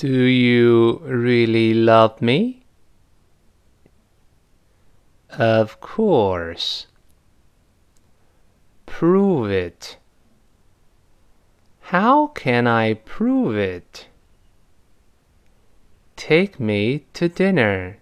Do you really love me? Of course. Prove it. How can I prove it? Take me to dinner.